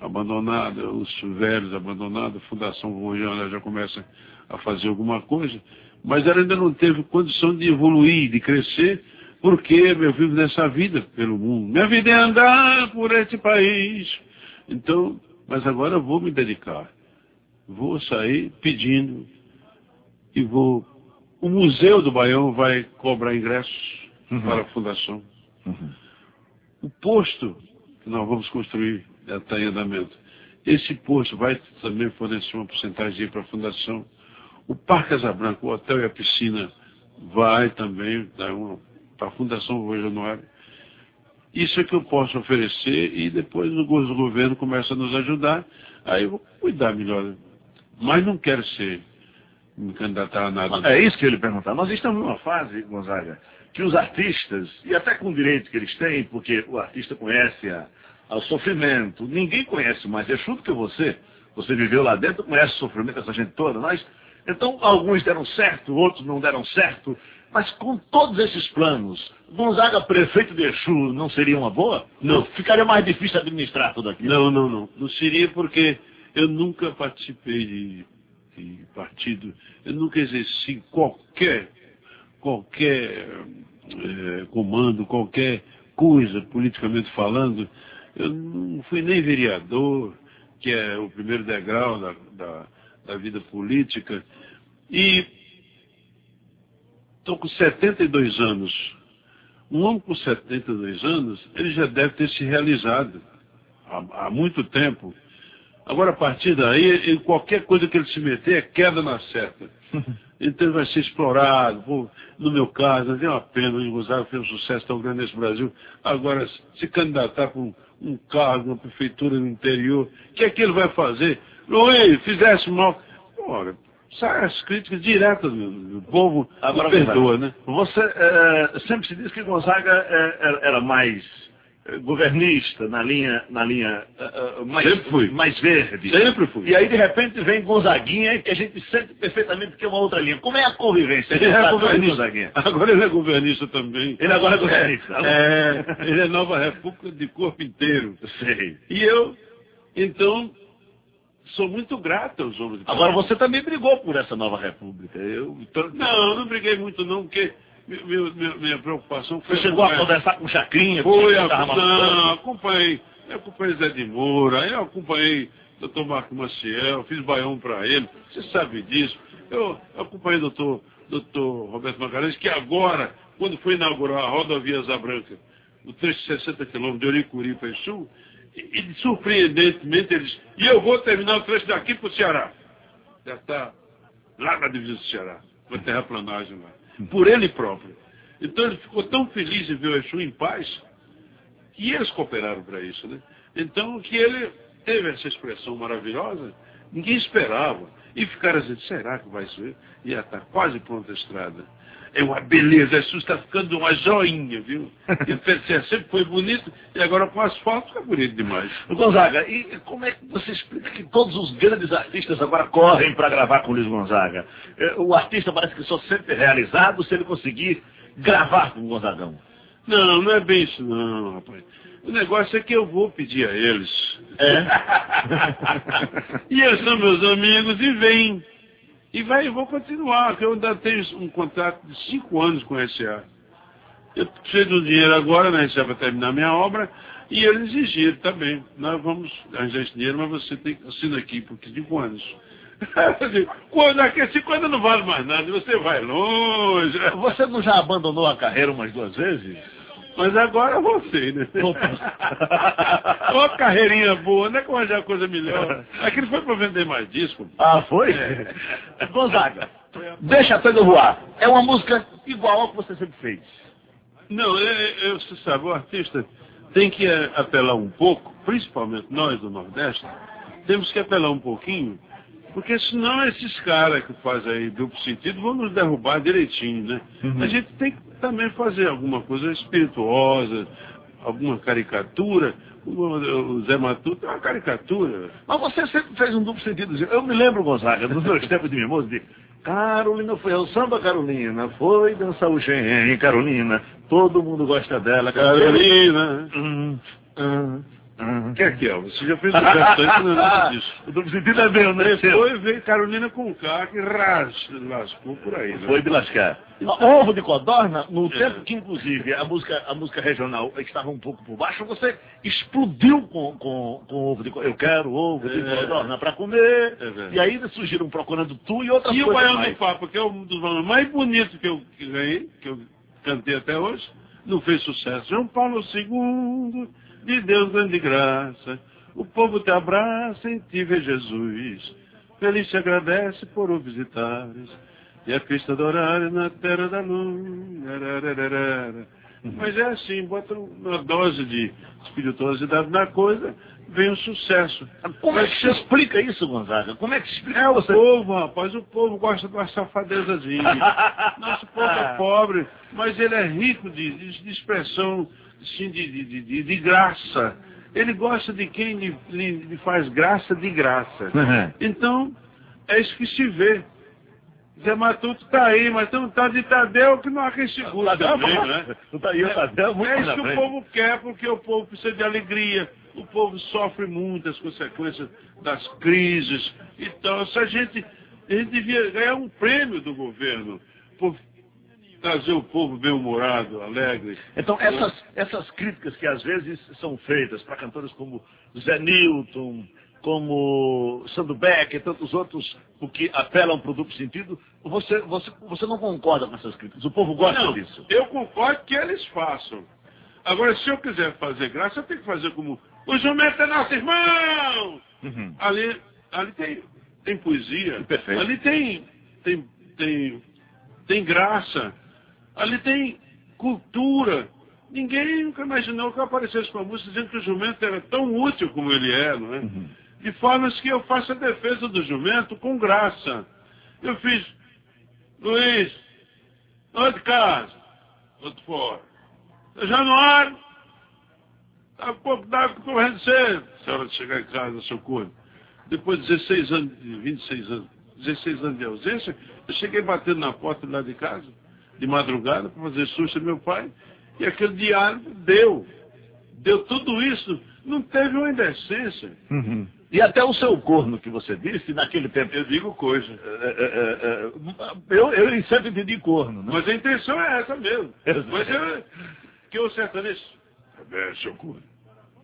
abandonada, os velhos abandonados, a Fundação Rojana já começa a fazer alguma coisa, mas ela ainda não teve condição de evoluir, de crescer, porque eu vivo nessa vida pelo mundo. Minha vida é andar por este país. Então, mas agora eu vou me dedicar. Vou sair pedindo e vou. O Museu do Baião vai cobrar ingressos uhum. para a Fundação. Uhum. O posto que nós vamos construir está em andamento. Esse posto vai também fornecer uma porcentagem para a fundação. O Parque Casabranca, o hotel e a piscina vai também dar uma para a Fundação Rua Januário. Isso é que eu posso oferecer e depois o governo começa a nos ajudar, aí eu vou cuidar melhor. Mas não quero ser me candidatar a nada. É isso que eu lhe perguntar. Nós estamos numa fase, Gonzaga, que os artistas, e até com o direito que eles têm, porque o artista conhece a, ao sofrimento, ninguém conhece mais Exu do que você. Você viveu lá dentro, conhece o sofrimento dessa gente toda. Nós, então, alguns deram certo, outros não deram certo. Mas com todos esses planos, Gonzaga prefeito de Exu não seria uma boa? Não. Ficaria mais difícil administrar tudo aquilo? Não, não, não. Não seria porque eu nunca participei de, de partido, eu nunca exerci qualquer, qualquer é, comando, qualquer coisa, politicamente falando. Eu não fui nem vereador, que é o primeiro degrau da, da, da vida política. E estou com 72 anos. Um homem com 72 anos, ele já deve ter se realizado há, há muito tempo. Agora, a partir daí, qualquer coisa que ele se meter, é queda na seta. Então ele vai ser explorado. Pô, no meu caso, não tem uma pena, o Gonzaga fez um sucesso tão grande nesse Brasil. Agora, se candidatar para um, um cargo na prefeitura do interior, o que é que ele vai fazer? Luiz, fizesse mal. Ora, sai as críticas diretas do povo, Agora, perdoa, né? Você é, sempre se diz que Gonzaga é, era mais governista na linha, na linha uh, mais, Sempre fui. mais verde. Sempre fui. E aí, de repente, vem Gonzaguinha, que a gente sente perfeitamente que é uma outra linha. Como é a convivência? Ele é governista. Gonzaguinha? Agora ele é governista também. Ele agora é governista. É, ele é Nova República de corpo inteiro. Sei. E eu, então, sou muito grato aos homens Agora você também brigou por essa nova república. Eu, tô- Não, eu não briguei muito não, porque meu- meu- minha preocupação foi... Você chegou a conversar com o Chacrinha? Foi, a, não, acompanhei. Eu acompanhei Zé de Moura, eu acompanhei Dr. Marco Maciel, fiz baião para ele, você sabe disso. Eu acompanhei o Dr. Dr. Roberto Magalhães, que agora, quando foi inaugurar a rodovia Asa Branca, o trecho de 60 quilômetros de Oricuri para o Sul, e, e surpreendentemente ele disse, e eu vou terminar o trecho daqui para o Ceará. Já está lá na divisa do Ceará, com a terraplanagem lá. Por ele próprio. Então ele ficou tão feliz em ver o Exu em paz, que eles cooperaram para isso, né? Então, que ele teve essa expressão maravilhosa, ninguém esperava. E ficaram dizendo, será que vai ser? E já está quase pronta a estrada. É uma beleza, isso está ficando uma joinha, viu? PCA sempre foi bonito, e agora com asfalto fica bonito demais. Gonzaga, e como é que você explica que todos os grandes artistas agora correm para gravar com o Luiz Gonzaga? Eh, O artista parece que só se sente realizado se ele conseguir gravar com o Gonzagão. Não, não é bem isso não, rapaz. O negócio é que eu vou pedir a eles. É? E eles são meus amigos e vêm. E vai, vou continuar, porque eu ainda tenho um contrato de cinco anos com a SA. Eu preciso do dinheiro agora na SA para terminar minha obra, e eles exigiram também. Nós vamos arranjar esse dinheiro, mas você tem que assinar aqui por cinco anos. Quando daqui cinco anos não vale mais nada, você vai longe. Você não já abandonou a carreira umas duas vezes? Mas agora você, né? Uma carreirinha boa, não é que eu arranjar coisa melhor. Aquilo foi para vender mais disco. Ah, foi? Gonzaga, deixa a voar. É uma música igual ao que você sempre fez. Não, é, é, você sabe, o artista tem que é, apelar um pouco, principalmente nós do Nordeste, temos que apelar um pouquinho, porque senão esses caras que fazem aí duplo sentido vão nos derrubar direitinho, né? A gente tem que também fazer alguma coisa espirituosa, alguma caricatura. O, Zé Matuto é uma caricatura. Mas você sempre fez um duplo sentido. Eu me lembro, Gonzaga, nos meus tempos de mimoso, de Carolina foi ao samba, Carolina, foi dançar o Xen, Carolina, todo mundo gosta dela, Carolina. Hum, hum, hum. O que é que é? Você já fez canto antes, não é nada disso. O sentido é meu, né? Depois veio Carolina com K, que ras, lascou por aí. Né? Foi de lascar. Ovo de codorna, no É. tempo que, inclusive, a música, a música regional estava um pouco por baixo, você explodiu com, com, com ovo de codorna. Eu quero ovo de É. codorna para comer. É e aí surgiram procurando tu e outras E o coisas Baião mais. do Papa, que é um dos valores mais bonitos que eu que ganhei, que eu cantei até hoje, não fez sucesso. João Paulo II, de Deus grande graça, o povo te abraça e te vê Jesus. Feliz te agradece por o visitares. E a pista do horário na terra da lua. arararara. Mas é assim, bota uma dose de espirituosidade na coisa, vem o sucesso. Como é que se explica isso, Gonzaga? Como é que se explica É o você? povo, rapaz, o povo gosta de uma safadezazinha. Nosso povo é pobre, mas ele é rico de, de- de expressão, assim, de, de, de- de- de graça. Ele gosta de quem lhe, lhe- lhe faz graça de graça. Uhum. Então, é isso que se vê. Zé Matuto está aí, mas tem um tal de Tadeu que não há quem segura né? Tá aí, o Tadeu muito É isso que o frente. povo quer, porque o povo precisa de alegria. O povo sofre muitas consequências das crises. Então, se a gente, a gente devia ganhar um prêmio do governo por trazer o povo bem-humorado, alegre. Então, essas, essas críticas que às vezes são feitas para cantores como Zé Newton, como Sandro Beck e tantos outros, porque apelam para o duplo sentido, você, você, você não concorda com essas críticas. O povo gosta Não, disso. eu concordo que eles façam. Agora, se eu quiser fazer graça, eu tenho que fazer como o jumento é nosso irmão! Uhum. Ali, ali tem, tem poesia. Perfeito. Ali tem, tem, tem, tem graça. Ali tem cultura. Ninguém nunca imaginou que eu aparecesse com a música dizendo que o jumento era tão útil como ele é, não é? De forma que eu faço a defesa do jumento com graça. Eu fiz, Luiz, outro casa, outro fora. Seu Januário, Tá um pouco d'água correndo cedo. Se hora de chegar em casa, seu corno. Depois de 16 anos, de 26 anos, 16 anos de ausência, eu cheguei batendo na porta lá de casa, de madrugada, para fazer susto meu pai. E aquele diário deu. Deu tudo isso. Não teve uma indecência. Uhum. E até o seu corno que você disse, naquele tempo. Eu digo coisa. é, é, é, é, eu, eu sempre entendi corno, né? Mas a intenção é essa mesmo. Mas eu, que o sertanejo. É seu corno.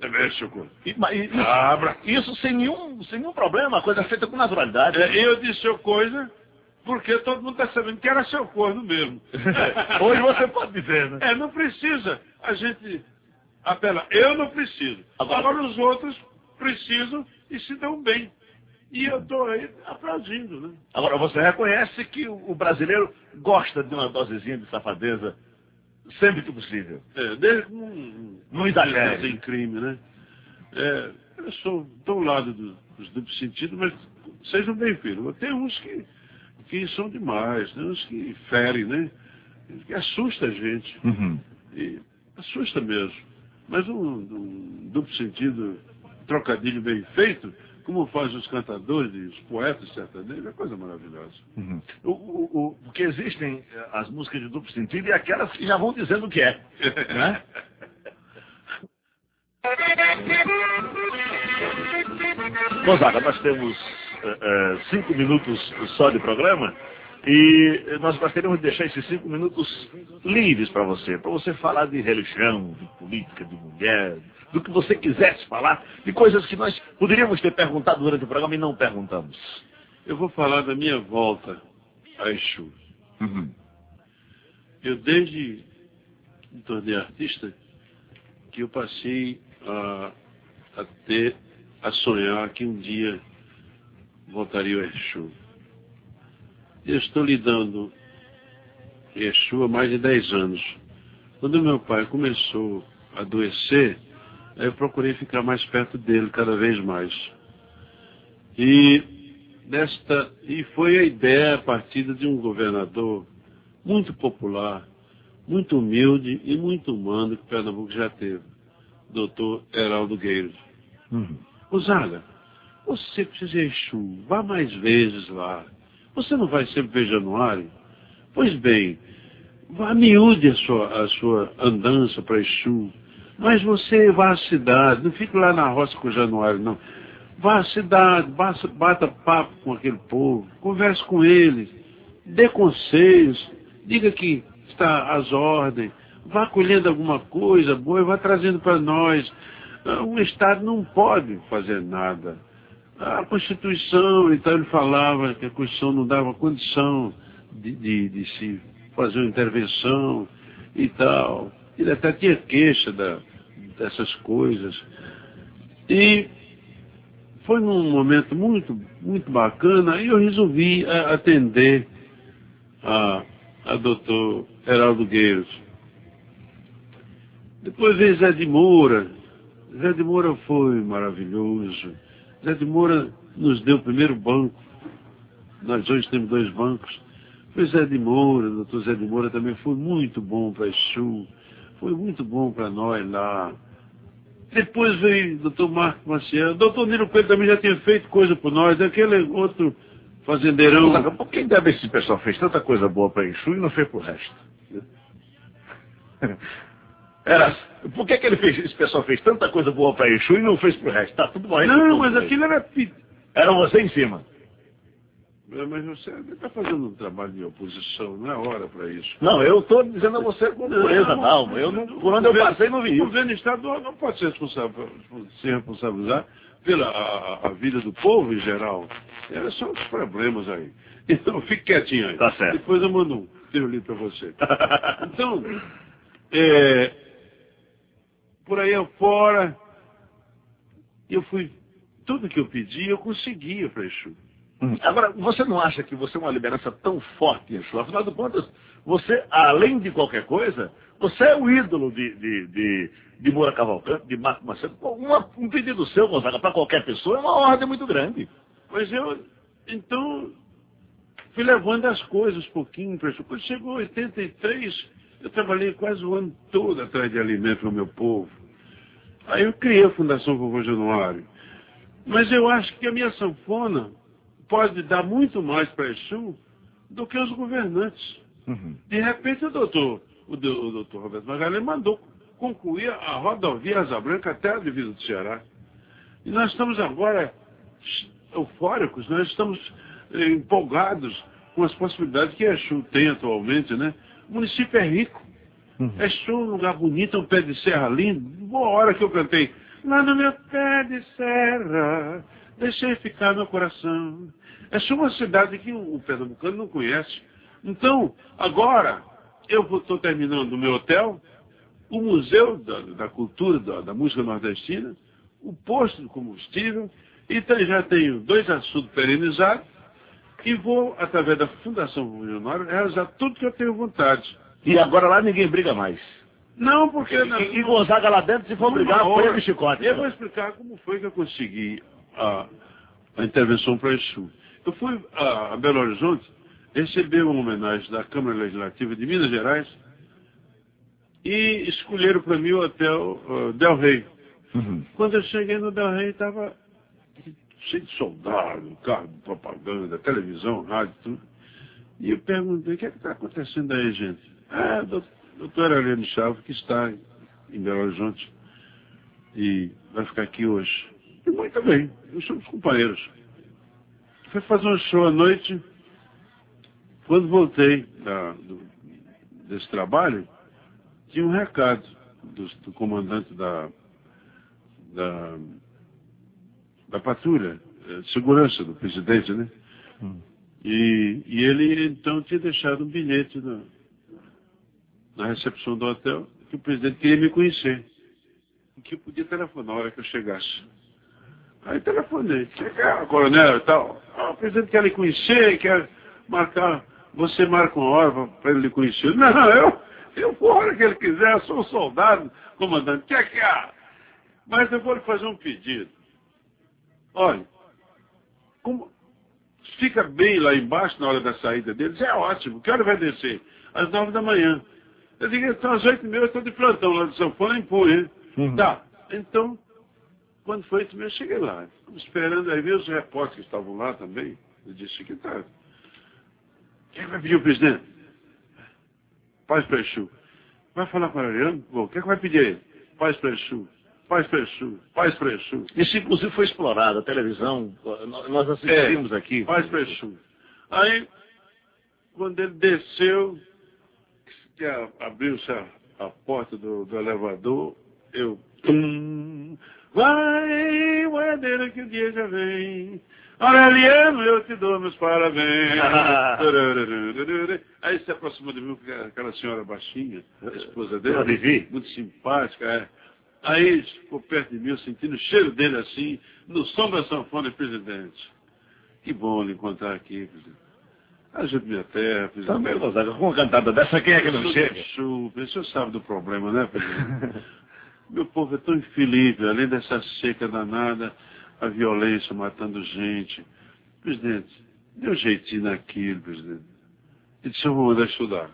É seu corno. E- mas isso, Abra. isso sem nenhum, sem nenhum problema, a coisa feita com naturalidade. É, eu disse seu coisa porque todo mundo está sabendo que era seu corno mesmo. Hoje você pode dizer, né? É, não precisa. A gente apela. Eu não preciso. Agora- Agora, os outros precisam e se dão bem. E eu estou aí aplaudindo, né? Agora, você reconhece que o brasileiro gosta de uma dosezinha de safadeza sempre que possível. É, desde que não, Não exagere. tem crime, né? É, eu sou do lado do- dos duplos sentidos, mas sejam bem firmes. Tem uns que, que são demais, tem uns que ferem, né? Que assusta a gente. E assusta mesmo. Mas um, um duplo sentido, trocadilho bem feito, como fazem os cantadores e os poetas sertanejos, é coisa maravilhosa. O, o, o- porque existem eh, as músicas de duplo sentido e aquelas que já vão dizendo o que é. Né? Gonzaga, nós temos eh, cinco minutos só de programa e nós gostaríamos de deixar esses cinco minutos livres para você, para você falar de religião, de política, de mulher, do que você quisesse falar, de coisas que nós poderíamos ter perguntado durante o programa e não perguntamos. Eu vou falar da minha volta a Exu. Uhum. Eu, desde me tornei artista, que eu passei a, a ter, a sonhar que um dia voltaria o Exu. Eu estou lidando com Exu há mais de 10 anos. Quando meu pai começou a adoecer, aí eu procurei ficar mais perto dele cada vez mais. E desta e foi a ideia partida de um governador muito popular, muito humilde e muito humano que Pernambuco já teve, doutor Heraldo Gueiros. Uhum. Ô Zaga, você precisa a Exu, vá mais vezes lá. Você não vai sempre ver Januário? Pois bem, vá miúde a sua, a sua andança para Exu. Mas você vá à cidade, não fique lá na roça com o Januário, não. Vá à cidade, bata, bata papo com aquele povo, converse com eles, dê conselhos, diga que está às ordens, vá colhendo alguma coisa boa e vá trazendo para nós. Ah, Um Estado não pode fazer nada. A Constituição, então ele falava que a Constituição não dava condição de, de, de se fazer uma intervenção e tal. Ele até tinha queixa da, dessas coisas. E foi num momento muito, muito bacana e eu resolvi atender a, a doutor Heraldo Gueiros. Depois veio Zé de Moura. Zé de Moura foi maravilhoso. Zé de Moura nos deu o primeiro banco. Nós hoje temos dois bancos. Foi Zé de Moura, o doutor Zé de Moura também foi muito bom para Exu. Foi muito bom para nós lá. Depois veio o doutor Marco Maciel. O doutor Nilo Pedro também já tinha feito coisa por nós. Aquele outro fazendeirão. Por que deve esse pessoal fez tanta coisa boa para Exu e não fez pro resto? Era, por que, que ele fez, esse pessoal fez tanta coisa boa para Exu e não fez pro resto? Tá tudo bom. Não, mas aquilo era... Era você em cima. É, mas você está fazendo um trabalho de oposição, não é hora para isso. Não, eu estou dizendo a você com pureza, não. Eu não, por onde eu passei não vi O governo estadual não pode ser responsável, se responsabilizar pela a, a, vida do povo em geral. Esses são os problemas aí. Então, fique quietinho aí. Tá certo. Depois eu mando um ali para você. Então, é, por aí afora, eu fui, tudo que eu pedi, eu conseguia para Exu. Hum. Agora, você não acha que você é uma liderança tão forte em Exu? Afinal de contas, você, além de qualquer coisa, você é o ídolo de, de, de, de Moura Cavalcante, de Marco Macedo. Uma, um pedido seu, Gonzaga, para qualquer pessoa é uma ordem muito grande. Pois eu, então, fui levando as coisas um pouquinho para Exu. Quando chegou 83, eu trabalhei quase o ano todo atrás de alimento para o meu povo. Aí eu criei a Fundação Vovô Januário. Mas eu acho que a minha sanfona pode dar muito mais para Exu do que os governantes. Uhum. De repente, o doutor, o, o doutor Roberto Magalhães mandou concluir a rodovia Asa Branca até a divisa do Ceará. E nós estamos agora eufóricos, nós estamos eh, empolgados com as possibilidades que Exu tem atualmente, né? O município é rico. Uhum. Exu é um lugar bonito, um pé de serra lindo. Boa hora que eu cantei. Lá no meu pé de serra, deixei ficar meu coração. Essa é uma cidade que o pernambucano não conhece. Então, agora, eu estou terminando o meu hotel, o Museu da, da Cultura da, da, Música Nordestina, o posto de combustível, e já tenho dois assuntos perenizados, e vou, através da Fundação Milionário, realizar tudo que eu tenho vontade. E agora lá ninguém briga mais. Não, porque... E, e Gonzaga lá dentro, se for brigar, foi o chicote. Eu vou explicar como foi que eu consegui a, a intervenção para Exu. Eu fui a, a Belo Horizonte receber uma homenagem da Câmara Legislativa de Minas Gerais e escolheram para mim o hotel uh, Del Rey. Uhum. Quando eu cheguei no Del Rey, estava cheio de soldado, carro de propaganda, televisão, rádio, tudo. E eu perguntei, o que é está acontecendo aí, gente? Ah, doutor Ariane Chaves, que está em Belo Horizonte e vai ficar aqui hoje. E muito bem, eu somos companheiros. Fui fazer um show à noite. Quando voltei da, do, desse trabalho, tinha um recado do, do comandante da, da, da patrulha, eh, segurança do presidente, né? Hum. E, e, ele então tinha deixado um bilhete na, na recepção do hotel que o presidente queria me conhecer. Que eu podia telefonar na hora que eu chegasse. Aí telefonei, chega, coronel e tal. Ah, o presidente quer lhe conhecer, quer marcar, você marca uma hora para ele lhe conhecer. Não, eu, eu vou a hora que ele quiser, sou um soldado, comandante, quer que há? Mas eu vou lhe fazer um pedido. Olha, como fica bem lá embaixo na hora da saída deles, é ótimo. Que hora vai descer? Às nove da manhã. Eu digo, então às oito e meia eu estou de plantão lá de São Paulo em Punha. Uhum. Tá, então quando foi isso eu cheguei lá. Esperando, aí veio os repórteres que estavam lá também. Eu disse, que tá. Quem vai pedir o presidente? Paz para Exu. Vai falar com o Ariano? Bom, quem é que vai pedir ele? Paz para Exu. Paz para Exu. Paz para Exu. Isso, inclusive, foi explorado. A televisão, nós assistimos é, aqui. Paz para Exu. Aí, quando ele desceu, que abriu-se a, a, porta do, do elevador, eu... Tum, Vai, boiadeira, que o dia já vem. Aureliano, eu te dou meus parabéns. Aí se aproximou de mim aquela senhora baixinha, a esposa dele. Muito simpática, é. Aí ficou perto de mim, sentindo o cheiro dele assim, no som da sanfona, presidente. Que bom lhe encontrar aqui, presidente. Ajude minha terra, presidente. Também, Gonzaga, com uma cantada dessa, quem é que não chega? Chuva, o senhor sabe do problema, né, presidente? Meu povo é tão infeliz, além dessa seca danada, a violência matando gente. Presidente, dê um jeitinho naquilo, presidente. E disse, eu vou mandar estudar.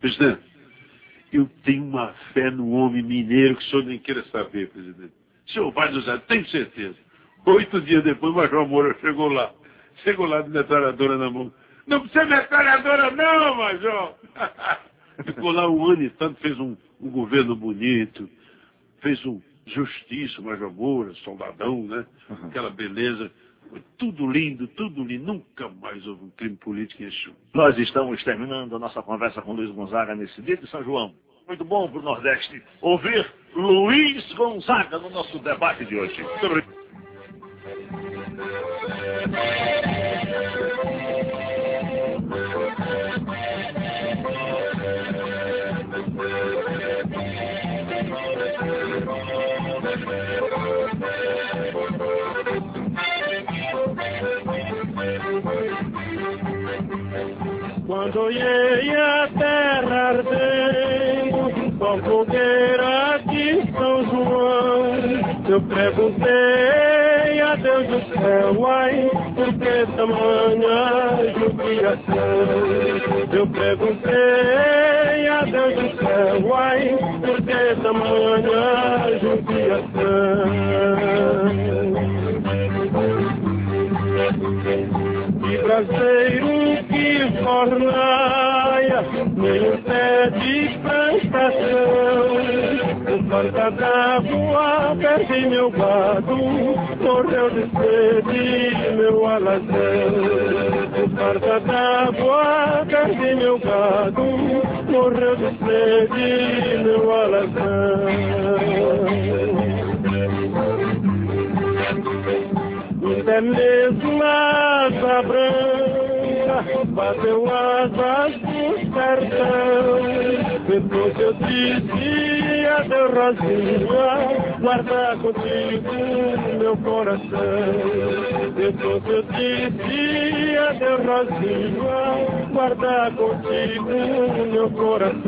Presidente, eu tenho uma fé no homem mineiro que o senhor nem queira saber, presidente. O senhor vai nos tenho certeza. Oito dias depois, o Major Moura chegou lá. Chegou lá de metralhadora na mão. Não precisa metralhadora não, Major! Ficou lá um ano e tanto, fez um, um governo bonito, fez um justiça, Major Moura, soldadão, né? Uhum. Aquela beleza. Foi tudo lindo, tudo lindo. Nunca mais houve um crime político em Exu. Nós estamos terminando a nossa conversa com Luiz Gonzaga nesse dia de São João. Muito bom para o Nordeste ouvir Luiz Gonzaga no nosso debate de hoje. Muito obrigado. Ia a terra ardendo, com fogueira de São João, eu perguntei a Deus do céu, ai, por que tamanha jubilação? Eu perguntei a Deus do céu, ai, por que tamanha jubilação? De braseiro que fornaia, um pé de prestação. O farta d'água perde meu gado, morreu de sede meu alazão. O farta d'água perde meu gado, morreu de sede meu alazão. Até mesmo asa branca bateu asas do sertão. Depois eu disse adeus, Rosinha, guarda contigo meu coração. Depois eu disse adeus, Rosinha, guarda contigo meu coração.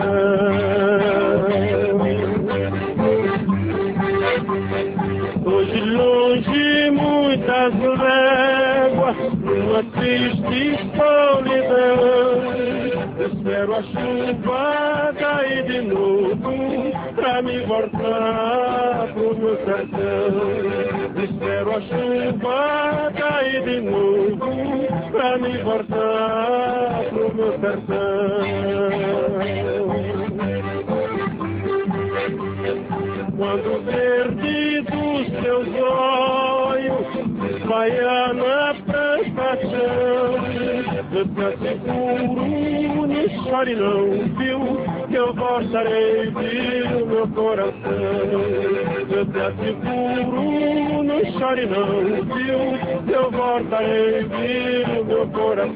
Hoje longe muitas léguas, numa triste solidão. Espero a chuva cair de novo, pra me voltar pro meu sertão. Espero a chuva cair de novo, pra me voltar pro meu sertão. Quando verde dos teus olhos vai na prestação, eu te asseguro, não chore não, viu, que eu voltarei, viu, meu coração. Eu te asseguro, não chore não, viu, que eu voltarei, viu, meu coração.